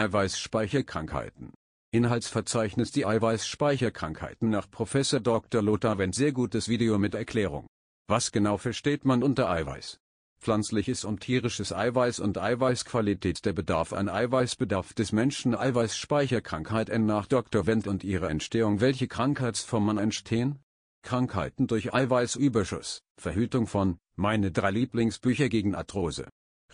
Eiweißspeicherkrankheiten. Inhaltsverzeichnis Die Eiweißspeicherkrankheiten nach Prof. Dr. Lothar Wendt Sehr gutes Video mit Erklärung. Was genau versteht man unter Eiweiß? Pflanzliches und tierisches Eiweiß und Eiweißqualität Der Bedarf an Eiweißbedarf des Menschen Eiweißspeicherkrankheit N nach Dr. Wendt und ihre Entstehung Welche Krankheitsformen entstehen? Krankheiten durch Eiweißüberschuss, Verhütung von, meine drei Lieblingsbücher gegen Arthrose.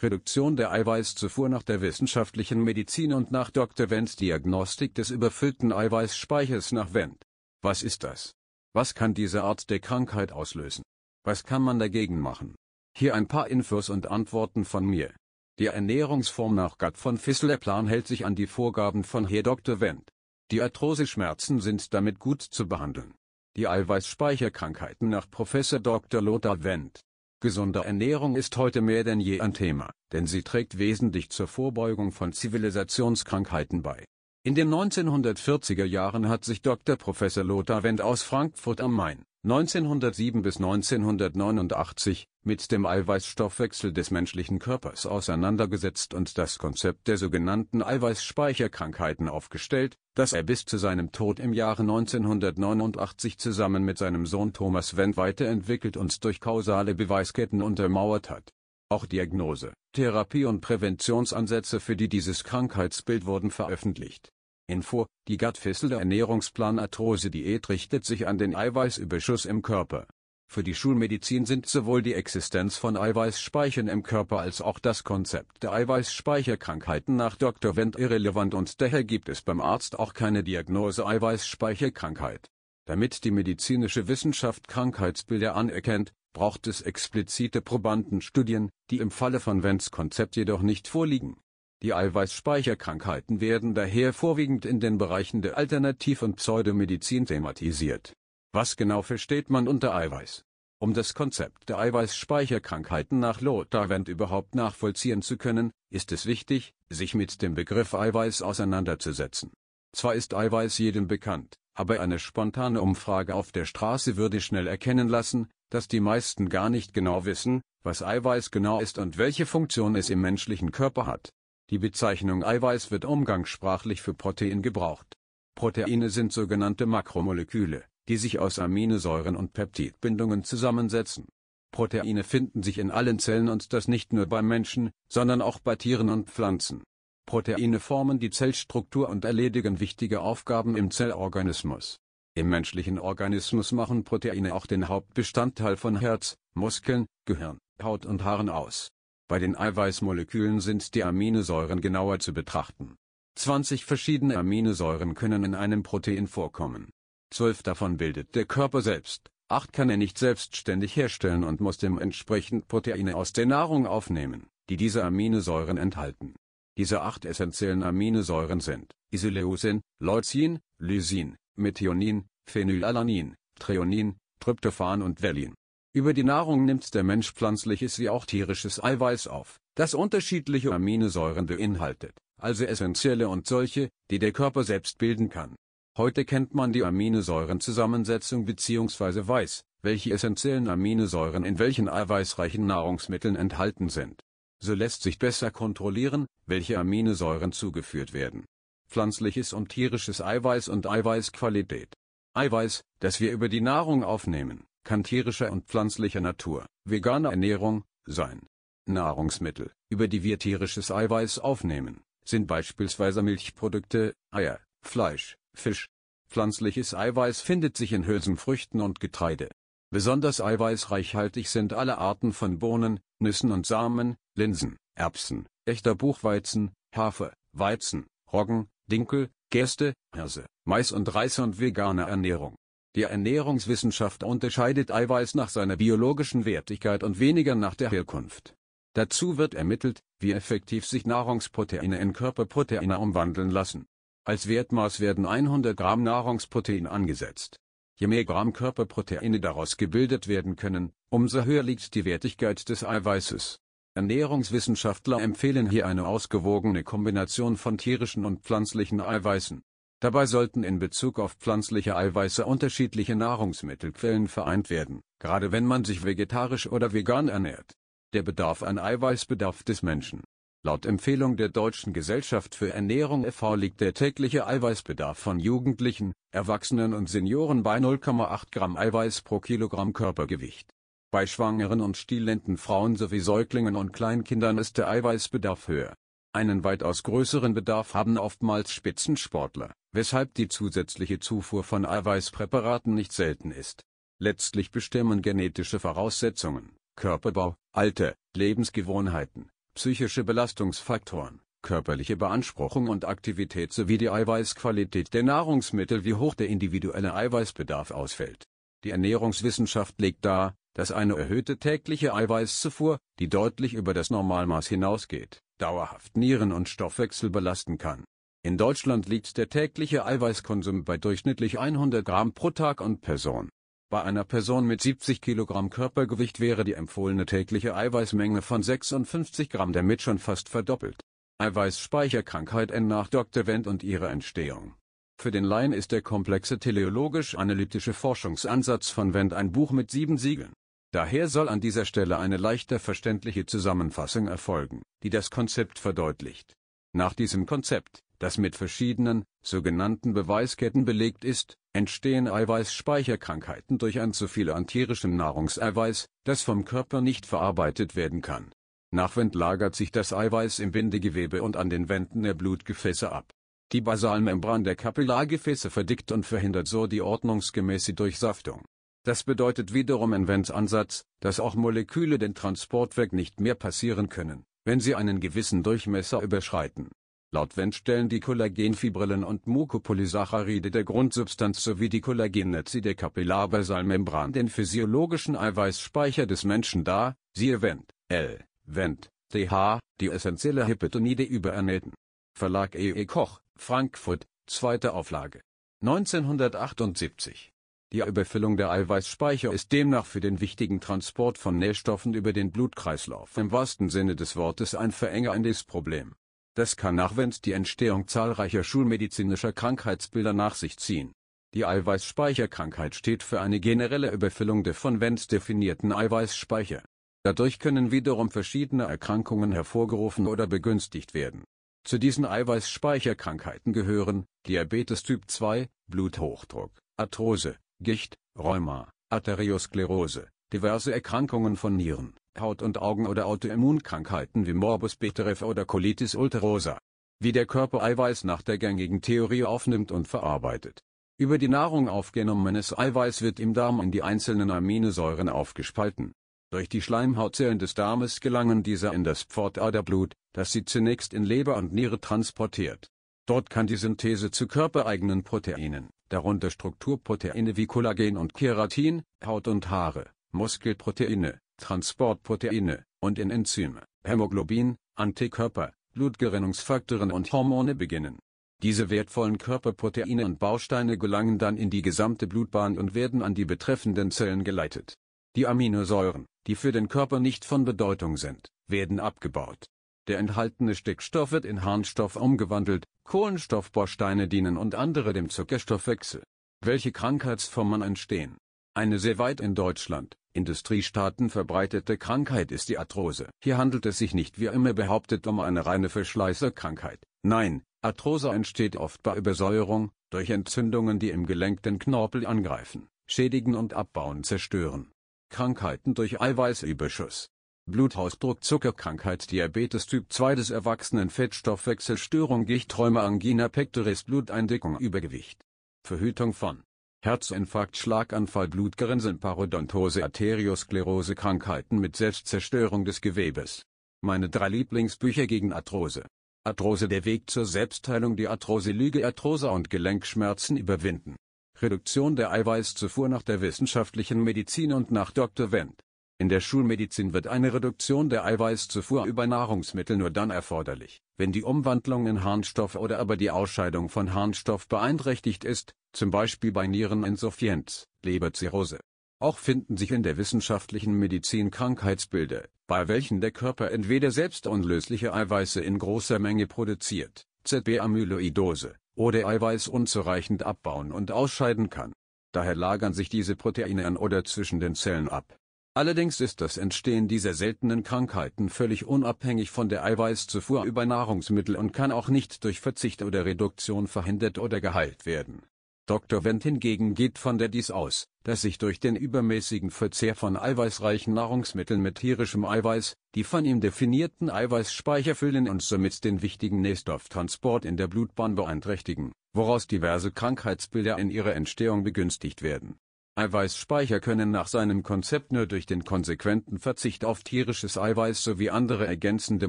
Reduktion der Eiweißzufuhr nach der wissenschaftlichen Medizin und nach Dr. Wendts Diagnostik des überfüllten Eiweißspeichers nach Wendt. Was ist das? Was kann diese Art der Krankheit auslösen? Was kann man dagegen machen? Hier ein paar Infos und Antworten von mir. Die Ernährungsform nach Gott von Fissler-Plan hält sich an die Vorgaben von Herr Dr. Wendt. Die Arthroseschmerzen sind damit gut zu behandeln. Die Eiweißspeicherkrankheiten nach Prof. Dr. Lothar Wendt Gesunde Ernährung ist heute mehr denn je ein Thema, denn sie trägt wesentlich zur Vorbeugung von Zivilisationskrankheiten bei. In den 1940er Jahren hat sich Dr. Prof. Lothar Wendt aus Frankfurt am Main 1907 bis 1989 mit dem Eiweißstoffwechsel des menschlichen Körpers auseinandergesetzt und das Konzept der sogenannten Eiweißspeicherkrankheiten aufgestellt, das er bis zu seinem Tod im Jahre 1989 zusammen mit seinem Sohn Thomas Wendt weiterentwickelt und durch kausale Beweisketten untermauert hat. Auch Diagnose, Therapie und Präventionsansätze für die dieses Krankheitsbild wurden veröffentlicht Info, die Gattfessel der Ernährungsplan Arthrose-Diät richtet sich an den Eiweißüberschuss im Körper. Für die Schulmedizin sind sowohl die Existenz von Eiweißspeichern im Körper als auch das Konzept der Eiweißspeicherkrankheiten nach Dr. Wendt irrelevant und daher gibt es beim Arzt auch keine Diagnose Eiweißspeicherkrankheit. Damit die medizinische Wissenschaft Krankheitsbilder anerkennt, braucht es explizite Probandenstudien, die im Falle von Wendts Konzept jedoch nicht vorliegen die Eiweißspeicherkrankheiten werden daher vorwiegend in den Bereichen der Alternativ- und Pseudomedizin thematisiert. Was genau versteht man unter Eiweiß? Um das Konzept der Eiweißspeicherkrankheiten nach Lothar Wendt überhaupt nachvollziehen zu können, ist es wichtig, sich mit dem Begriff Eiweiß auseinanderzusetzen. Zwar ist Eiweiß jedem bekannt, aber eine spontane Umfrage auf der Straße würde schnell erkennen lassen, dass die meisten gar nicht genau wissen, was Eiweiß genau ist und welche Funktion es im menschlichen Körper hat. Die Bezeichnung Eiweiß wird umgangssprachlich für Protein gebraucht. Proteine sind sogenannte Makromoleküle, die sich aus Aminosäuren und Peptidbindungen zusammensetzen. Proteine finden sich in allen Zellen und das nicht nur beim Menschen, sondern auch bei Tieren und Pflanzen. Proteine formen die Zellstruktur und erledigen wichtige Aufgaben im Zellorganismus. Im menschlichen Organismus machen Proteine auch den Hauptbestandteil von Herz, Muskeln, Gehirn, Haut und Haaren aus. Bei den Eiweißmolekülen sind die Aminosäuren genauer zu betrachten. 20 verschiedene Aminosäuren können in einem Protein vorkommen. Zwölf davon bildet der Körper selbst, acht kann er nicht selbstständig herstellen und muss dementsprechend Proteine aus der Nahrung aufnehmen, die diese Aminosäuren enthalten. Diese acht essentiellen Aminosäuren sind Isoleucin, Leucin, Lysin, Methionin, Phenylalanin, Threonin, Tryptophan und Valin. Über die Nahrung nimmt der Mensch pflanzliches wie auch tierisches Eiweiß auf, das unterschiedliche Aminosäuren beinhaltet, also essentielle und solche, die der Körper selbst bilden kann. Heute kennt man die Aminosäurenzusammensetzung bzw. weiß, welche essentiellen Aminosäuren in welchen eiweißreichen Nahrungsmitteln enthalten sind. So lässt sich besser kontrollieren, welche Aminosäuren zugeführt werden. Pflanzliches und tierisches Eiweiß und Eiweißqualität. Eiweiß, das wir über die Nahrung aufnehmen, kann tierischer und pflanzlicher Natur, vegane Ernährung, sein. Nahrungsmittel, über die wir tierisches Eiweiß aufnehmen, sind beispielsweise Milchprodukte, Eier, Fleisch, Fisch. Pflanzliches Eiweiß findet sich in Hülsenfrüchten und Getreide. Besonders eiweißreichhaltig sind alle Arten von Bohnen, Nüssen und Samen, Linsen, Erbsen, echter Buchweizen, Hafer, Weizen, Roggen, Dinkel, Gerste, Hirse, Mais und Reis und vegane Ernährung. Die Ernährungswissenschaft unterscheidet Eiweiß nach seiner biologischen Wertigkeit und weniger nach der Herkunft. Dazu wird ermittelt, wie effektiv sich Nahrungsproteine in Körperproteine umwandeln lassen. Als Wertmaß werden 100 Gramm Nahrungsprotein angesetzt. Je mehr Gramm Körperproteine daraus gebildet werden können, umso höher liegt die Wertigkeit des Eiweißes. Ernährungswissenschaftler empfehlen hier eine ausgewogene Kombination von tierischen und pflanzlichen Eiweißen. Dabei sollten in Bezug auf pflanzliche Eiweiße unterschiedliche Nahrungsmittelquellen vereint werden, gerade wenn man sich vegetarisch oder vegan ernährt. Der Bedarf an Eiweißbedarf des Menschen. Laut Empfehlung der Deutschen Gesellschaft für Ernährung e.V. liegt der tägliche Eiweißbedarf von Jugendlichen, Erwachsenen und Senioren bei 0,8 Gramm Eiweiß pro Kilogramm Körpergewicht. Bei schwangeren und stillenden Frauen sowie Säuglingen und Kleinkindern ist der Eiweißbedarf höher. Einen weitaus größeren Bedarf haben oftmals Spitzensportler, weshalb die zusätzliche Zufuhr von Eiweißpräparaten nicht selten ist. Letztlich bestimmen genetische Voraussetzungen, Körperbau, Alter, Lebensgewohnheiten, psychische Belastungsfaktoren, körperliche Beanspruchung und Aktivität sowie die Eiweißqualität der Nahrungsmittel wie hoch der individuelle Eiweißbedarf ausfällt. Die Ernährungswissenschaft legt dar, dass eine erhöhte tägliche Eiweißzufuhr, die deutlich über das Normalmaß hinausgeht, dauerhaft Nieren und Stoffwechsel belasten kann. In Deutschland liegt der tägliche Eiweißkonsum bei durchschnittlich 100 Gramm pro Tag und Person. Bei einer Person mit 70 Kilogramm Körpergewicht wäre die empfohlene tägliche Eiweißmenge von 56 Gramm damit schon fast verdoppelt. Eiweißspeicherkrankheit N nach Dr. Wendt und ihre Entstehung. Für den Laien ist der komplexe teleologisch-analytische Forschungsansatz von Wendt ein Buch mit sieben Siegeln. Daher soll an dieser Stelle eine leichter verständliche Zusammenfassung erfolgen, die das Konzept verdeutlicht. Nach diesem Konzept, das mit verschiedenen, sogenannten Beweisketten belegt ist, entstehen Eiweißspeicherkrankheiten durch ein zu viel an tierischem Nahrungseiweiß, das vom Körper nicht verarbeitet werden kann. Nachwend lagert sich das Eiweiß im Bindegewebe und an den Wänden der Blutgefäße ab. Die Basalmembran der Kapillargefäße verdickt und verhindert so die ordnungsgemäße Durchsaftung. Das bedeutet wiederum in Wends Ansatz, dass auch Moleküle den Transportweg nicht mehr passieren können, wenn sie einen gewissen Durchmesser überschreiten. Laut Wendt stellen die Kollagenfibrillen und Mucopolysaccharide der Grundsubstanz sowie die Kollagennetze der Kapillarbasalmembran den physiologischen Eiweißspeicher des Menschen dar, siehe Wendt, L. Wendt, TH, die essentielle Hypertonide überernährten. Verlag E. E. Koch, Frankfurt, zweite Auflage. 1978. Die Überfüllung der Eiweißspeicher ist demnach für den wichtigen Transport von Nährstoffen über den Blutkreislauf im wahrsten Sinne des Wortes ein verengerndes Problem. Das kann nach Wendt die Entstehung zahlreicher schulmedizinischer Krankheitsbilder nach sich ziehen. Die Eiweißspeicherkrankheit steht für eine generelle Überfüllung der von Wendt definierten Eiweißspeicher. Dadurch können wiederum verschiedene Erkrankungen hervorgerufen oder begünstigt werden. Zu diesen Eiweißspeicherkrankheiten gehören Diabetes Typ 2, Bluthochdruck, Arthrose, Gicht, Rheuma, Arteriosklerose, diverse Erkrankungen von Nieren, Haut- und Augen- oder Autoimmunkrankheiten wie Morbus Bechterew oder Colitis ulcerosa. Wie der Körper Eiweiß nach der gängigen Theorie aufnimmt und verarbeitet. Über die Nahrung aufgenommenes Eiweiß wird im Darm in die einzelnen Aminosäuren aufgespalten. Durch die Schleimhautzellen des Darmes gelangen diese in das Pfortaderblut, das sie zunächst in Leber und Niere transportiert. Dort kann die Synthese zu körpereigenen Proteinen, darunter Strukturproteine wie Kollagen und Keratin, Haut und Haare, Muskelproteine, Transportproteine und in Enzyme, Hämoglobin, Antikörper, Blutgerinnungsfaktoren und Hormone beginnen. Diese wertvollen Körperproteine und Bausteine gelangen dann in die gesamte Blutbahn und werden an die betreffenden Zellen geleitet. Die Aminosäuren, die für den Körper nicht von Bedeutung sind, werden abgebaut. Der enthaltene Stickstoff wird in Harnstoff umgewandelt, Kohlenstoffbausteine dienen und andere dem Zuckerstoffwechsel. Welche Krankheitsformen entstehen? Eine sehr weit in Deutschland, Industriestaaten verbreitete Krankheit ist die Arthrose. Hier handelt es sich nicht wie immer behauptet um eine reine Verschleißerkrankheit. Nein, Arthrose entsteht oft bei Übersäuerung, durch Entzündungen die im Gelenk den Knorpel angreifen, schädigen und abbauen zerstören. Krankheiten durch Eiweißüberschuss. Bluthausdruck Zuckerkrankheit Diabetes Typ 2 des Erwachsenen Fettstoffwechselstörung Gichträume Angina pectoris Bluteindickung Übergewicht. Verhütung von Herzinfarkt, Schlaganfall, Blutgerinnseln, Parodontose, Arteriosklerose, Krankheiten mit Selbstzerstörung des Gewebes. Meine drei Lieblingsbücher gegen Arthrose. Arthrose Der Weg zur Selbstheilung Die Arthrose Lüge Arthrose und Gelenkschmerzen überwinden. Reduktion der Eiweißzufuhr nach der wissenschaftlichen Medizin und nach Dr. Wendt. In der Schulmedizin wird eine Reduktion der Eiweißzufuhr über Nahrungsmittel nur dann erforderlich, wenn die Umwandlung in Harnstoff oder aber die Ausscheidung von Harnstoff beeinträchtigt ist, zum Beispiel bei Niereninsuffizienz, Leberzirrhose. Auch finden sich in der wissenschaftlichen Medizin Krankheitsbilder, bei welchen der Körper entweder selbst unlösliche Eiweiße in großer Menge produziert, ZB-Amyloidose, oder Eiweiß unzureichend abbauen und ausscheiden kann. Daher lagern sich diese Proteine an oder zwischen den Zellen ab. Allerdings ist das Entstehen dieser seltenen Krankheiten völlig unabhängig von der Eiweißzufuhr über Nahrungsmittel und kann auch nicht durch Verzicht oder Reduktion verhindert oder geheilt werden. Dr. Wendt hingegen geht von der dies aus, dass sich durch den übermäßigen Verzehr von eiweißreichen Nahrungsmitteln mit tierischem Eiweiß, die von ihm definierten Eiweißspeicher füllen und somit den wichtigen Nährstofftransport in der Blutbahn beeinträchtigen, woraus diverse Krankheitsbilder in ihrer Entstehung begünstigt werden Eiweißspeicher können nach seinem Konzept nur durch den konsequenten Verzicht auf tierisches Eiweiß sowie andere ergänzende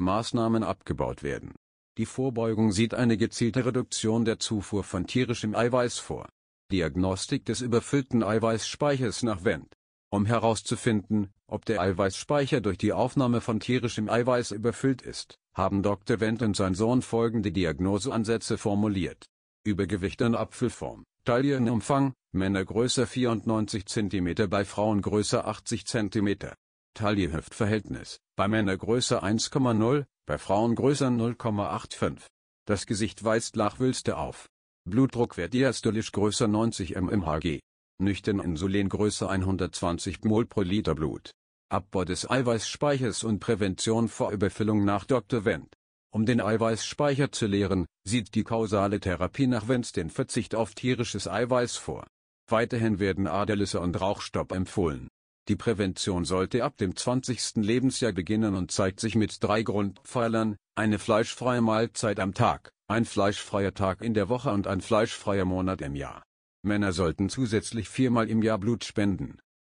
Maßnahmen abgebaut werden. Die Vorbeugung sieht eine gezielte Reduktion der Zufuhr von tierischem Eiweiß vor. Diagnostik des überfüllten Eiweißspeichers nach Wendt. Um herauszufinden, ob der Eiweißspeicher durch die Aufnahme von tierischem Eiweiß überfüllt ist, haben Dr. Wendt und sein Sohn folgende Diagnoseansätze formuliert. Übergewicht in Apfelform, Taillenumfang, Männer größer 94 cm bei Frauen größer 80 cm. Taille-Hüft-Verhältnis, bei Männer größer 1,0, bei Frauen größer 0,85. Das Gesicht weist Lachwülste auf. Blutdruckwert diastolisch größer 90 mmHg. Nüchtern Insulin größer 120 mol pro Liter Blut. Abbau des Eiweißspeichers und Prävention vor Überfüllung nach Dr. Wendt. Um den Eiweißspeicher zu leeren, sieht die kausale Therapie nach Wendt den Verzicht auf tierisches Eiweiß vor. Weiterhin werden Aderlisse und Rauchstopp empfohlen. Die Prävention sollte ab dem 20. Lebensjahr beginnen und zeigt sich mit drei Grundpfeilern, eine fleischfreie Mahlzeit am Tag, ein fleischfreier Tag in der Woche und ein fleischfreier Monat im Jahr. Männer sollten zusätzlich viermal im Jahr Blut spenden